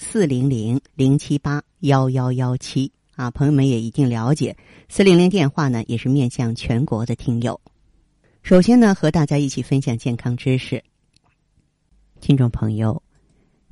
四零零零七八幺幺幺七啊，朋友们也一定了解。四零零电话呢，也是面向全国的听友。首先呢，和大家一起分享健康知识。听众朋友，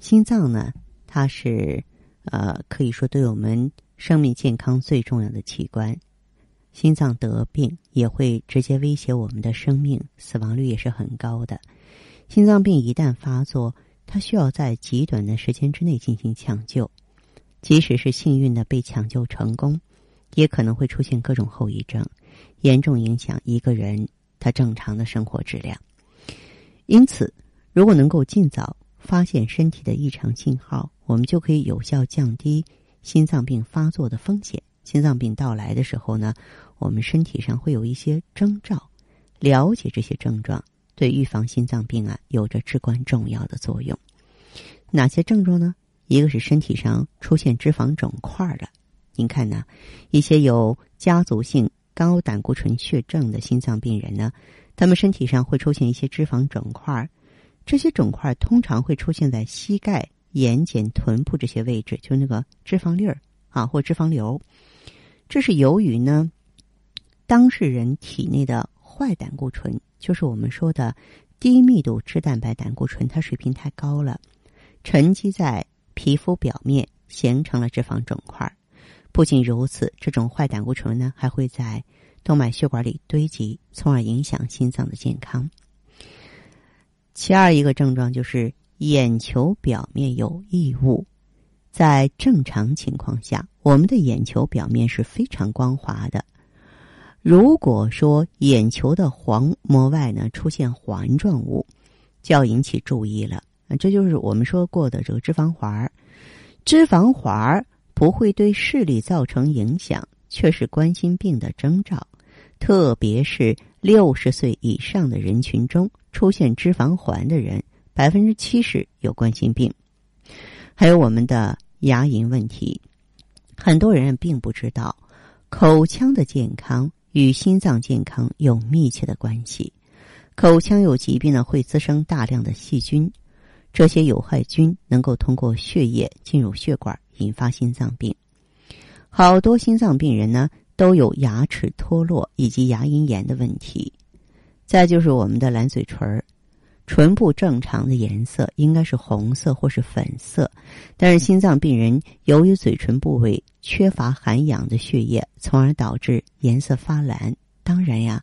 心脏呢，它是呃，可以说对我们生命健康最重要的器官。心脏得病也会直接威胁我们的生命，死亡率也是很高的。心脏病一旦发作，他需要在极短的时间之内进行抢救，即使是幸运的被抢救成功，也可能会出现各种后遗症，严重影响一个人他正常的生活质量。因此，如果能够尽早发现身体的异常信号，我们就可以有效降低心脏病发作的风险。心脏病到来的时候呢，我们身体上会有一些征兆，了解这些症状。对预防心脏病啊，有着至关重要的作用。哪些症状呢？一个是身体上出现脂肪肿块了。您看呢，一些有家族性高胆固醇血症的心脏病人呢，他们身体上会出现一些脂肪肿块。这些肿块通常会出现在膝盖、眼睑、臀部这些位置，就那个脂肪粒儿啊，或脂肪瘤。这是由于呢，当事人体内的坏胆固醇。就是我们说的低密度脂蛋白胆固醇，它水平太高了，沉积在皮肤表面，形成了脂肪肿块。不仅如此，这种坏胆固醇呢，还会在动脉血管里堆积，从而影响心脏的健康。其二一个症状就是眼球表面有异物。在正常情况下，我们的眼球表面是非常光滑的。如果说眼球的黄膜外呢出现环状物，就要引起注意了。这就是我们说过的这个脂肪环儿脂肪环儿不会对视力造成影响，却是冠心病的征兆。特别是六十岁以上的人群中出现脂肪环的人，百分之七十有冠心病。还有我们的牙龈问题，很多人并不知道口腔的健康。与心脏健康有密切的关系。口腔有疾病呢，会滋生大量的细菌，这些有害菌能够通过血液进入血管，引发心脏病。好多心脏病人呢，都有牙齿脱落以及牙龈炎的问题。再就是我们的蓝嘴唇儿。唇部正常的颜色应该是红色或是粉色，但是心脏病人由于嘴唇部位缺乏含氧的血液，从而导致颜色发蓝。当然呀，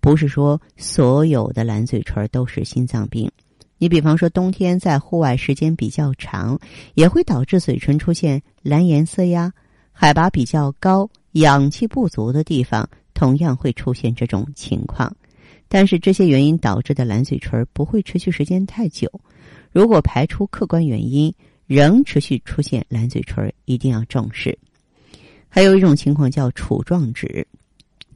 不是说所有的蓝嘴唇都是心脏病。你比方说，冬天在户外时间比较长，也会导致嘴唇出现蓝颜色呀。海拔比较高、氧气不足的地方，同样会出现这种情况。但是这些原因导致的蓝嘴唇不会持续时间太久。如果排除客观原因，仍持续出现蓝嘴唇，一定要重视。还有一种情况叫杵状指，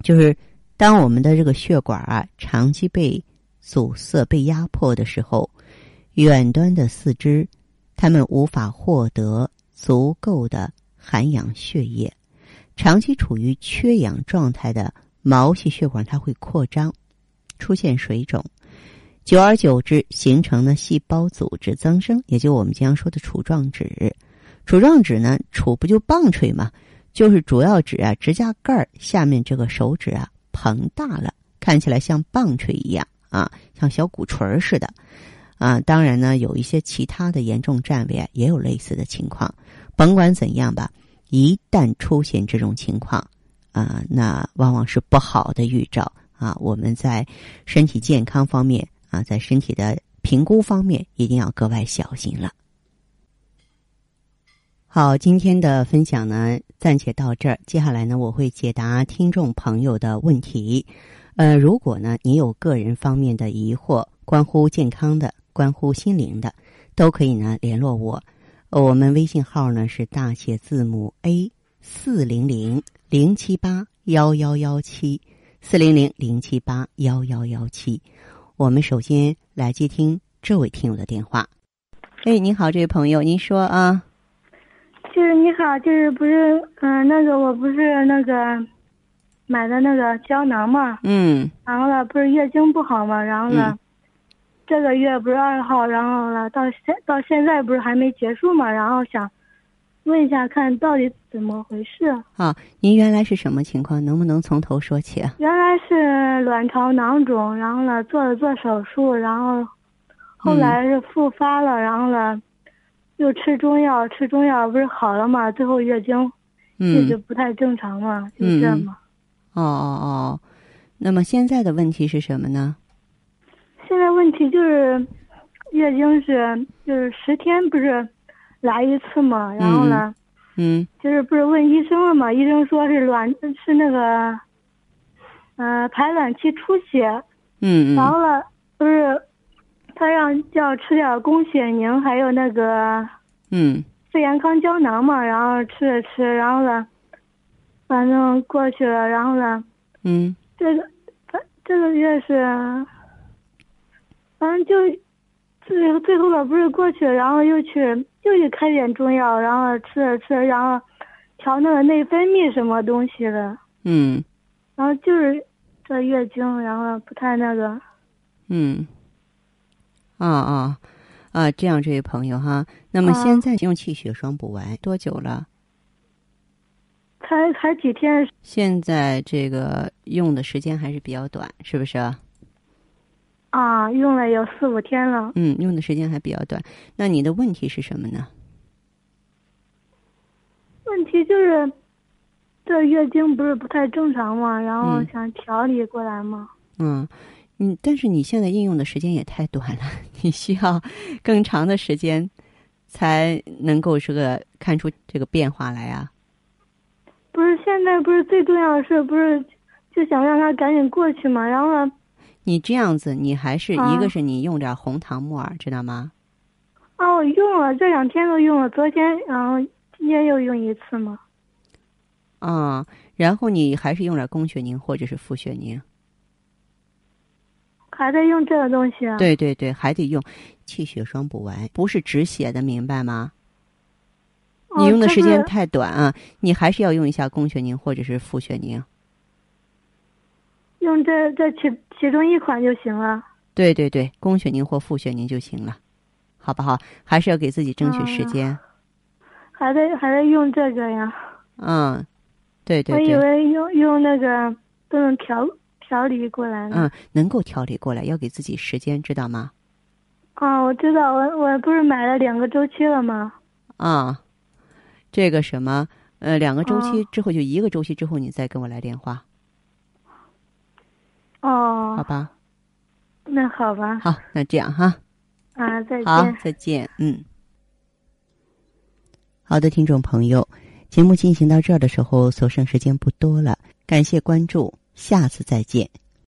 就是当我们的这个血管啊长期被阻塞、被压迫的时候，远端的四肢他们无法获得足够的含氧血液，长期处于缺氧状态的毛细血管它会扩张。出现水肿，久而久之形成了细胞组织增生，也就我们经常说的杵状指。杵状指呢，杵不就棒槌吗？就是主要指啊，指甲盖下面这个手指啊膨大了，看起来像棒槌一样啊，像小鼓槌似的啊。当然呢，有一些其他的严重占位啊，也有类似的情况。甭管怎样吧，一旦出现这种情况啊，那往往是不好的预兆。啊，我们在身体健康方面啊，在身体的评估方面一定要格外小心了。好，今天的分享呢，暂且到这儿。接下来呢，我会解答听众朋友的问题。呃，如果呢，你有个人方面的疑惑，关乎健康的，关乎心灵的，都可以呢联络我。我们微信号呢是大写字母 A 四零零零七八幺幺幺七四零零零七八幺幺幺七。我们首先来接听这位听友的电话。哎，你好，这位朋友，您说啊？就是你好，就是不是嗯，那个我不是那个买的那个胶囊嘛，嗯然后呢不是月经不好嘛，然后呢、这个月不是二号，然后呢到现到现在不是还没结束嘛，然后想问一下看到底怎么回事。啊，您原来是什么情况？能不能从头说起啊？原来是卵巢囊肿，然后呢做了做手术，然后后来是复发了，然后呢又吃中药，吃中药不是好了嘛，最后月经一直嗯，不太正常嘛，就这嘛。哦哦哦，那么现在的问题是什么呢？现在问题就是月经是就是十天不是来一次嘛，然后呢，嗯。就是不是问医生了嘛，医生说是卵是那个呃排卵期出血，嗯嗯。然后呢不是他让叫吃点宫血宁，还有那个嗯。肺炎康胶囊嘛，然后吃着吃，然后呢，反正过去了，然后呢，嗯。这个他这个月是，反正就最最后了，不是过去了，然后又去又去开点中药，然后吃着吃着，然后调那个内分泌什么东西的，嗯。然后就是这月经，然后不太那个，嗯，啊啊。啊，这样，这位朋友哈，那么啊现在用气血双补丸多久了？才才几天，现在这个用的时间还是比较短，是不是啊？啊，用了有四五天了。嗯，用的时间还比较短。那你的问题是什么呢？问题就是，这月经不是不太正常嘛，然后嗯想调理过来嘛。嗯，嗯，但是你现在应用的时间也太短了，你需要更长的时间才能够这个看出这个变化来啊。不是现在不是最重要的是不是就想让它赶紧过去嘛？然后呢，你这样子，你还是啊一个是你用点红糖木耳，知道吗？哦，用了这两天都用了，昨天然后今天又用一次嘛。啊、然后你还是用点宫血宁或者是复血宁。还在用这个东西啊？。对对对，还得用气血双补丸，不是止血的，明白吗？你用的时间哦、太短啊，你还是要用一下宫血宁或者是复血宁。用这这其其中一款就行了。对对对，宫血宁或复血宁就行了，好不好？还是要给自己争取时间。还在还在用这个呀？嗯，对对我以，为用用那个都能调调理过来呢。嗯，能够调理过来，要给自己时间，知道吗？啊，我知道，我我不是买了两个周期了吗？啊，这个什么，呃，两个周期哦之后，就一个周期之后，你再跟我来电话，哦，好吧？那好吧，好，那这样哈。啊，再好见。，再见。嗯，好的，听众朋友，节目进行到这儿的时候，所剩时间不多了，感谢关注，下次再见。